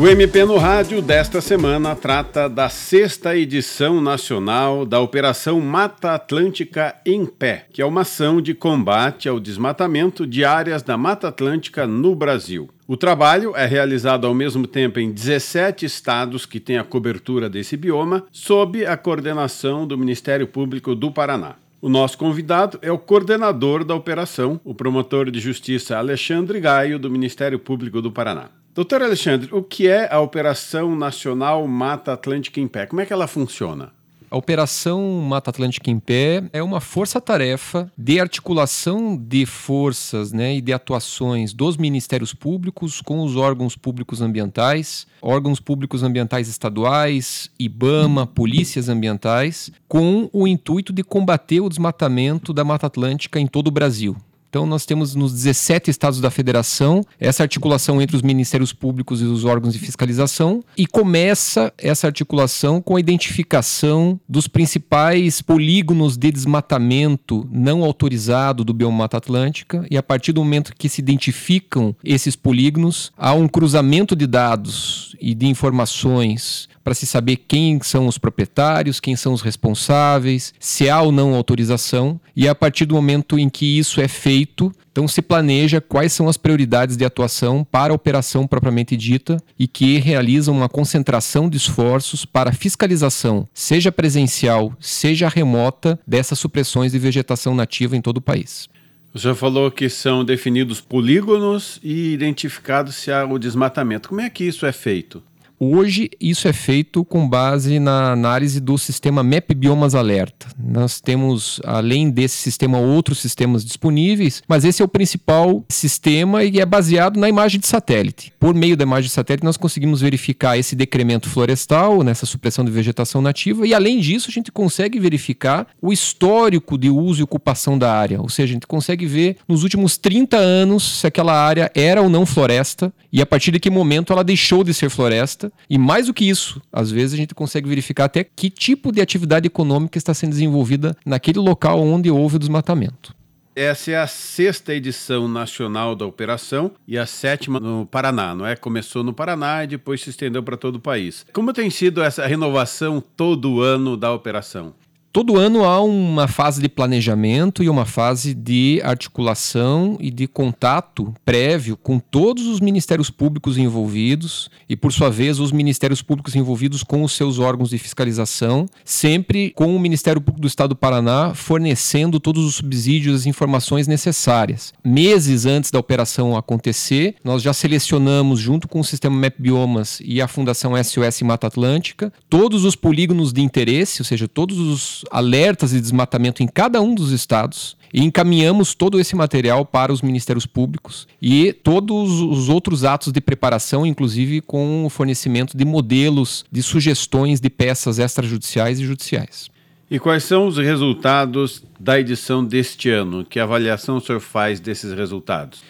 O MP no Rádio desta semana trata da sexta edição nacional da Operação Mata Atlântica em Pé, que é uma ação de combate ao desmatamento de áreas da Mata Atlântica no Brasil. O trabalho é realizado ao mesmo tempo em 17 estados que têm a cobertura desse bioma, sob a coordenação do Ministério Público do Paraná. O nosso convidado é o coordenador da operação, o promotor de justiça Alexandre Gaio, do Ministério Público do Paraná. Doutor Alexandre, o que é a Operação Nacional Mata Atlântica em Pé? Como é que ela funciona? A Operação Mata Atlântica em Pé é uma força-tarefa de articulação de forças né, e de atuações dos ministérios públicos com os órgãos públicos ambientais, órgãos públicos ambientais estaduais, IBAMA, polícias ambientais, com o intuito de combater o desmatamento da Mata Atlântica em todo o Brasil. Então, nós temos nos 17 estados da federação essa articulação entre os ministérios públicos e os órgãos de fiscalização, e começa essa articulação com a identificação dos principais polígonos de desmatamento não autorizado do biomata atlântica, e a partir do momento que se identificam esses polígonos, há um cruzamento de dados e de informações para se saber quem são os proprietários, quem são os responsáveis, se há ou não autorização, e a partir do momento em que isso é feito, então se planeja quais são as prioridades de atuação para a operação propriamente dita e que realizam uma concentração de esforços para fiscalização, seja presencial, seja remota, dessas supressões de vegetação nativa em todo o país. O senhor falou que são definidos polígonos e identificados se há o desmatamento. Como é que isso é feito? Hoje, isso é feito com base na análise do sistema MAP Biomas Alerta. Nós temos, além desse sistema, outros sistemas disponíveis, mas esse é o principal sistema e é baseado na imagem de satélite. Por meio da imagem de satélite, nós conseguimos verificar esse decremento florestal, nessa supressão de vegetação nativa, e além disso, a gente consegue verificar o histórico de uso e ocupação da área. Ou seja, a gente consegue ver nos últimos 30 anos se aquela área era ou não floresta e a partir de que momento ela deixou de ser floresta e mais do que isso, às vezes a gente consegue verificar até que tipo de atividade econômica está sendo desenvolvida naquele local onde houve o desmatamento. Essa é a sexta edição nacional da operação e a sétima no Paraná, não é? Começou no Paraná e depois se estendeu para todo o país. Como tem sido essa renovação todo ano da operação? Todo ano há uma fase de planejamento e uma fase de articulação e de contato prévio com todos os ministérios públicos envolvidos e, por sua vez, os ministérios públicos envolvidos com os seus órgãos de fiscalização, sempre com o Ministério Público do Estado do Paraná fornecendo todos os subsídios e as informações necessárias. Meses antes da operação acontecer, nós já selecionamos, junto com o sistema Map Biomas e a Fundação SOS Mata Atlântica, todos os polígonos de interesse, ou seja, todos os alertas de desmatamento em cada um dos estados e encaminhamos todo esse material para os ministérios públicos e todos os outros atos de preparação, inclusive com o fornecimento de modelos de sugestões de peças extrajudiciais e judiciais. E quais são os resultados da edição deste ano? Que avaliação o senhor faz desses resultados?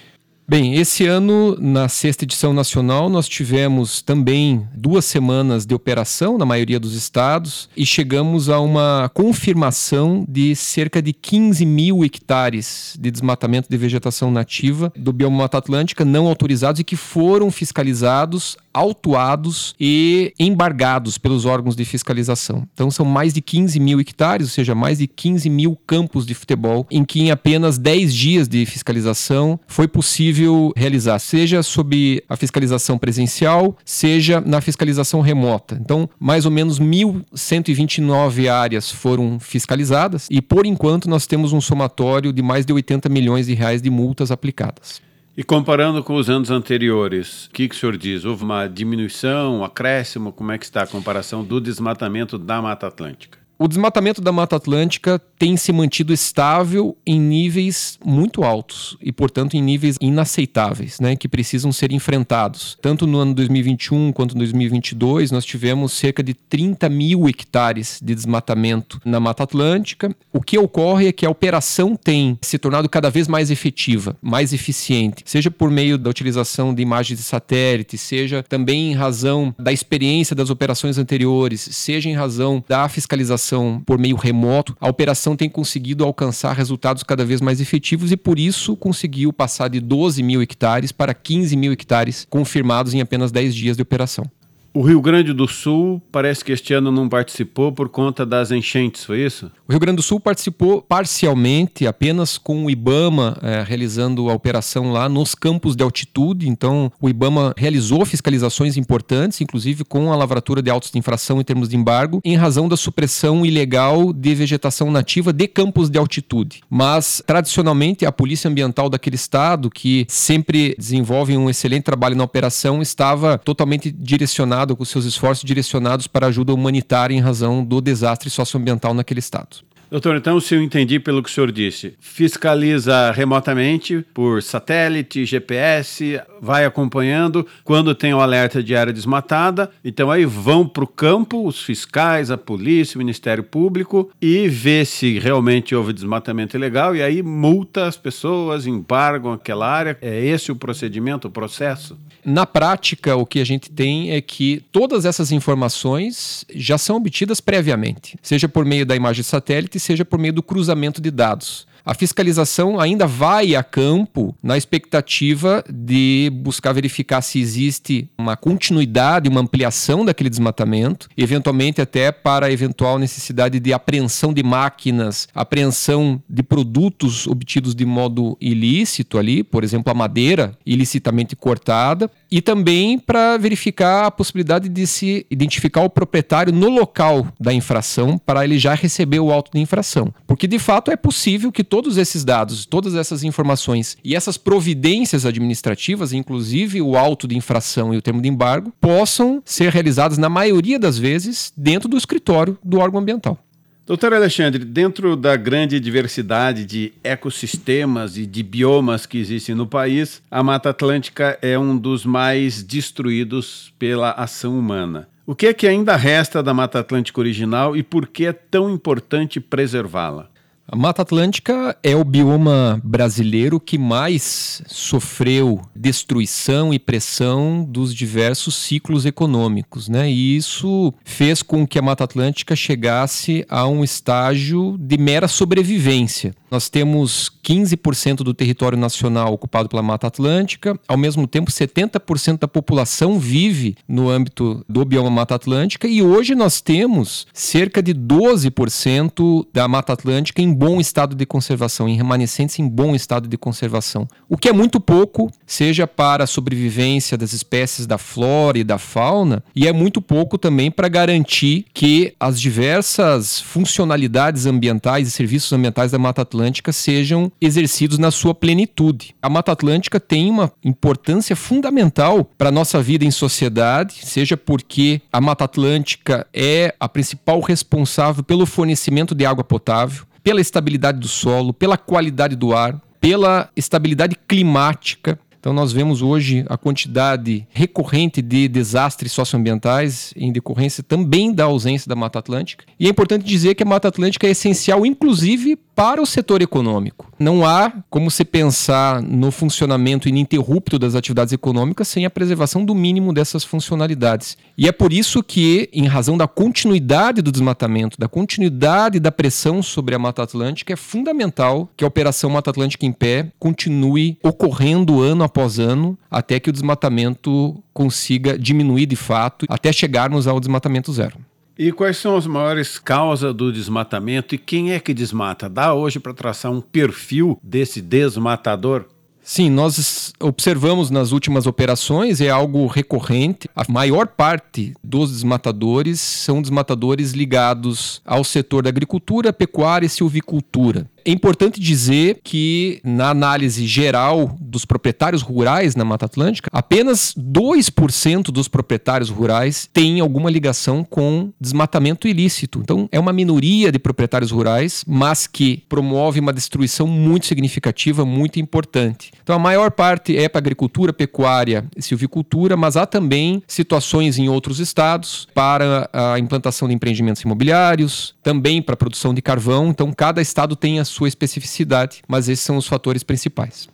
Bem, esse ano, na sexta edição nacional, nós tivemos também duas semanas de operação na maioria dos estados e chegamos a uma confirmação de cerca de 15 mil hectares de desmatamento de vegetação nativa do bioma Mata Atlântica não autorizados e que foram fiscalizados autuados e embargados pelos órgãos de fiscalização. Então são mais de 15 mil hectares, ou seja, mais de 15 mil campos de futebol, em que em apenas 10 dias de fiscalização foi possível realizar, seja sob a fiscalização presencial, seja na fiscalização remota. Então, mais ou menos 1.129 áreas foram fiscalizadas e, por enquanto, nós temos um somatório de mais de 80 milhões de reais de multas aplicadas. E comparando com os anos anteriores, o que, que o senhor diz? Houve uma diminuição, um acréscimo? Como é que está a comparação do desmatamento da Mata Atlântica? O desmatamento da Mata Atlântica tem se mantido estável em níveis muito altos e, portanto, em níveis inaceitáveis, né, que precisam ser enfrentados. Tanto no ano 2021 quanto no 2022, nós tivemos cerca de 30 mil hectares de desmatamento na Mata Atlântica. O que ocorre é que a operação tem se tornado cada vez mais efetiva, mais eficiente, seja por meio da utilização de imagens de satélite, seja também em razão da experiência das operações anteriores, seja em razão da fiscalização operação por meio remoto, a operação tem conseguido alcançar resultados cada vez mais efetivos e por isso conseguiu passar de 12 mil hectares para 15 mil hectares confirmados em apenas 10 dias de operação. O Rio Grande do Sul parece que este ano não participou por conta das enchentes, foi isso? O Rio Grande do Sul participou parcialmente, apenas com o IBAMA é, realizando a operação lá nos campos de altitude. Então, o IBAMA realizou fiscalizações importantes, inclusive com a lavratura de autos de infração em termos de embargo, em razão da supressão ilegal de vegetação nativa de campos de altitude. Mas, tradicionalmente, a Polícia Ambiental daquele estado, que sempre desenvolve um excelente trabalho na operação, estava totalmente direcionada com seus esforços direcionados para ajuda humanitária em razão do desastre socioambiental naquele estado. Doutor, então, se eu entendi pelo que o senhor disse, fiscaliza remotamente por satélite, GPS, vai acompanhando. Quando tem o alerta de área desmatada, então aí vão para o campo os fiscais, a polícia, o Ministério Público e vê se realmente houve desmatamento ilegal e aí multa as pessoas, embargam aquela área. É esse o procedimento, o processo? Na prática, o que a gente tem é que todas essas informações já são obtidas previamente, seja por meio da imagem satélite, seja por meio do cruzamento de dados. A fiscalização ainda vai a campo na expectativa de buscar verificar se existe uma continuidade, uma ampliação daquele desmatamento, eventualmente até para eventual necessidade de apreensão de máquinas, apreensão de produtos obtidos de modo ilícito ali, por exemplo, a madeira ilicitamente cortada, e também para verificar a possibilidade de se identificar o proprietário no local da infração para ele já receber o auto de infração. Porque de fato é possível que todos esses dados, todas essas informações e essas providências administrativas, inclusive o auto de infração e o termo de embargo, possam ser realizadas na maioria das vezes dentro do escritório do órgão ambiental. Doutor Alexandre, dentro da grande diversidade de ecossistemas e de biomas que existem no país, a Mata Atlântica é um dos mais destruídos pela ação humana. O que é que ainda resta da Mata Atlântica original e por que é tão importante preservá-la? A Mata Atlântica é o bioma brasileiro que mais sofreu destruição e pressão dos diversos ciclos econômicos, né? E isso fez com que a Mata Atlântica chegasse a um estágio de mera sobrevivência. Nós temos 15% do território nacional ocupado pela Mata Atlântica, ao mesmo tempo 70% da população vive no âmbito do bioma Mata Atlântica e hoje nós temos cerca de 12% da Mata Atlântica em bom estado de conservação, em remanescentes em bom estado de conservação. O que é muito pouco, seja para a sobrevivência das espécies da flora e da fauna, e é muito pouco também para garantir que as diversas funcionalidades ambientais e serviços ambientais da Mata Atlântica sejam exercidos na sua plenitude. A Mata Atlântica tem uma importância fundamental para a nossa vida em sociedade, seja porque a Mata Atlântica é a principal responsável pelo fornecimento de água potável, pela estabilidade do solo, pela qualidade do ar, pela estabilidade climática. Então, nós vemos hoje a quantidade recorrente de desastres socioambientais em decorrência também da ausência da Mata Atlântica. E é importante dizer que a Mata Atlântica é essencial, inclusive, para o setor econômico. Não há como se pensar no funcionamento ininterrupto das atividades econômicas sem a preservação do mínimo dessas funcionalidades. E é por isso que, em razão da continuidade do desmatamento, da continuidade da pressão sobre a Mata Atlântica, é fundamental que a Operação Mata Atlântica em Pé continue ocorrendo ano após ano até que o desmatamento consiga diminuir de fato, até chegarmos ao desmatamento zero. E quais são as maiores causas do desmatamento e quem é que desmata? Dá hoje para traçar um perfil desse desmatador? Sim, nós observamos nas últimas operações, é algo recorrente. A maior parte dos desmatadores são desmatadores ligados ao setor da agricultura, pecuária e silvicultura. É importante dizer que, na análise geral dos proprietários rurais na Mata Atlântica, apenas 2% dos proprietários rurais têm alguma ligação com desmatamento ilícito. Então, é uma minoria de proprietários rurais, mas que promove uma destruição muito significativa, muito importante. Então, a maior parte é para agricultura, pecuária e silvicultura, mas há também situações em outros estados para a implantação de empreendimentos imobiliários, também para a produção de carvão. Então, cada estado tem a sua especificidade, mas esses são os fatores principais.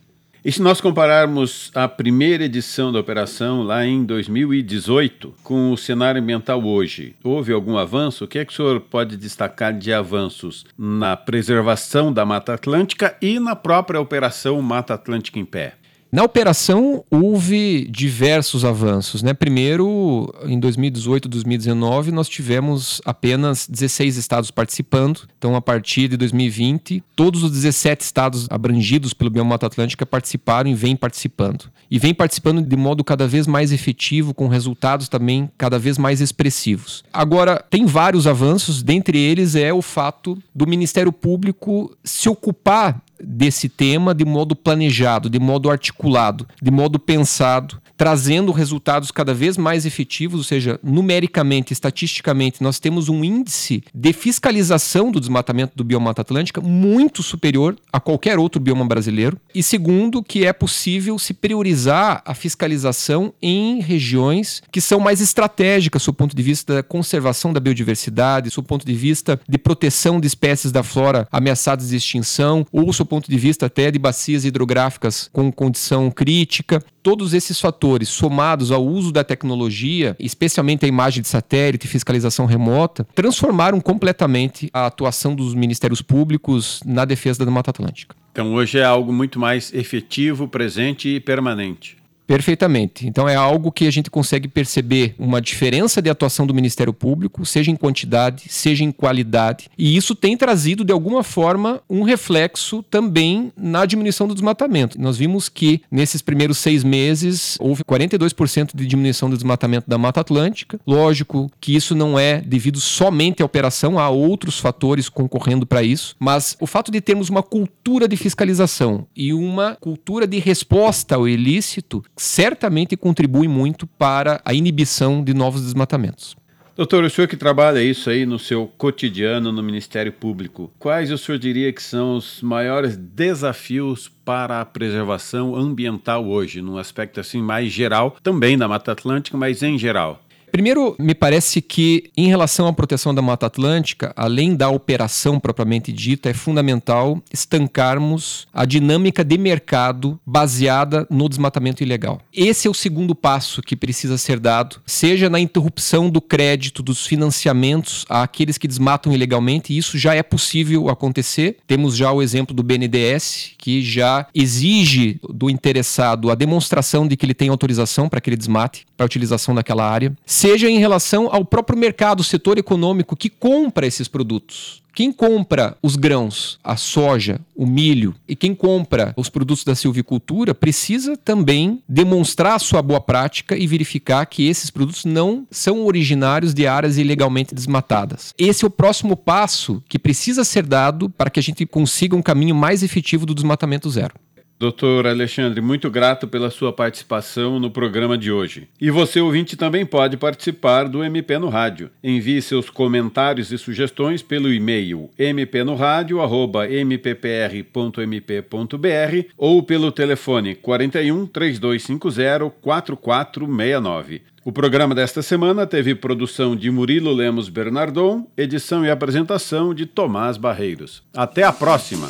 E se nós compararmos a primeira edição da operação lá em 2018 com o cenário ambiental hoje, houve algum avanço? O que é que o senhor pode destacar de avanços na preservação da Mata Atlântica e na própria operação Mata Atlântica em Pé? Na operação houve diversos avanços. Né? Primeiro, em 2018 2019, nós tivemos apenas 16 estados participando. Então, a partir de 2020, todos os 17 estados abrangidos pelo Biomata Atlântica participaram e vêm participando. E vêm participando de modo cada vez mais efetivo, com resultados também cada vez mais expressivos. Agora, tem vários avanços, dentre eles é o fato do Ministério Público se ocupar desse tema de modo planejado, de modo articulado, de modo pensado, trazendo resultados cada vez mais efetivos, ou seja, numericamente, estatisticamente, nós temos um índice de fiscalização do desmatamento do biomata atlântica muito superior a qualquer outro bioma brasileiro. E segundo, que é possível se priorizar a fiscalização em regiões que são mais estratégicas do ponto de vista da conservação da biodiversidade, do ponto de vista de proteção de espécies da flora ameaçadas de extinção, ou ponto de vista até de bacias hidrográficas com condição crítica. Todos esses fatores, somados ao uso da tecnologia, especialmente a imagem de satélite e fiscalização remota, transformaram completamente a atuação dos ministérios públicos na defesa da Mata Atlântica. Então hoje é algo muito mais efetivo, presente e permanente. Perfeitamente. Então é algo que a gente consegue perceber uma diferença de atuação do Ministério Público, seja em quantidade, seja em qualidade. E isso tem trazido, de alguma forma, um reflexo também na diminuição do desmatamento. Nós vimos que nesses primeiros seis meses houve 42% de diminuição do desmatamento da Mata Atlântica. Lógico que isso não é devido somente à operação, há outros fatores concorrendo para isso, mas o fato de termos uma cultura de fiscalização e uma cultura de resposta ao ilícito certamente contribui muito para a inibição de novos desmatamentos. Doutor, o senhor que trabalha isso aí no seu cotidiano no Ministério Público, quais o senhor diria que são os maiores desafios para a preservação ambiental hoje, num aspecto assim mais geral, também da Mata Atlântica, mas em geral? Primeiro, me parece que, em relação à proteção da Mata Atlântica, além da operação propriamente dita, é fundamental estancarmos a dinâmica de mercado baseada no desmatamento ilegal. Esse é o segundo passo que precisa ser dado, seja na interrupção do crédito, dos financiamentos àqueles que desmatam ilegalmente, e isso já é possível acontecer. Temos já o exemplo do BNDES, que já exige do interessado a demonstração de que ele tem autorização para aquele desmate, para a utilização daquela área seja em relação ao próprio mercado, o setor econômico que compra esses produtos. Quem compra os grãos, a soja, o milho e quem compra os produtos da silvicultura precisa também demonstrar a sua boa prática e verificar que esses produtos não são originários de áreas ilegalmente desmatadas. Esse é o próximo passo que precisa ser dado para que a gente consiga um caminho mais efetivo do desmatamento zero. Doutor Alexandre, muito grato pela sua participação no programa de hoje. E você, ouvinte, também pode participar do MP no Rádio. Envie seus comentários e sugestões pelo e-mail mpnoradio.mppr.mp.br ou pelo telefone 41 3250 4469. O programa desta semana teve produção de Murilo Lemos Bernardon, edição e apresentação de Tomás Barreiros. Até a próxima!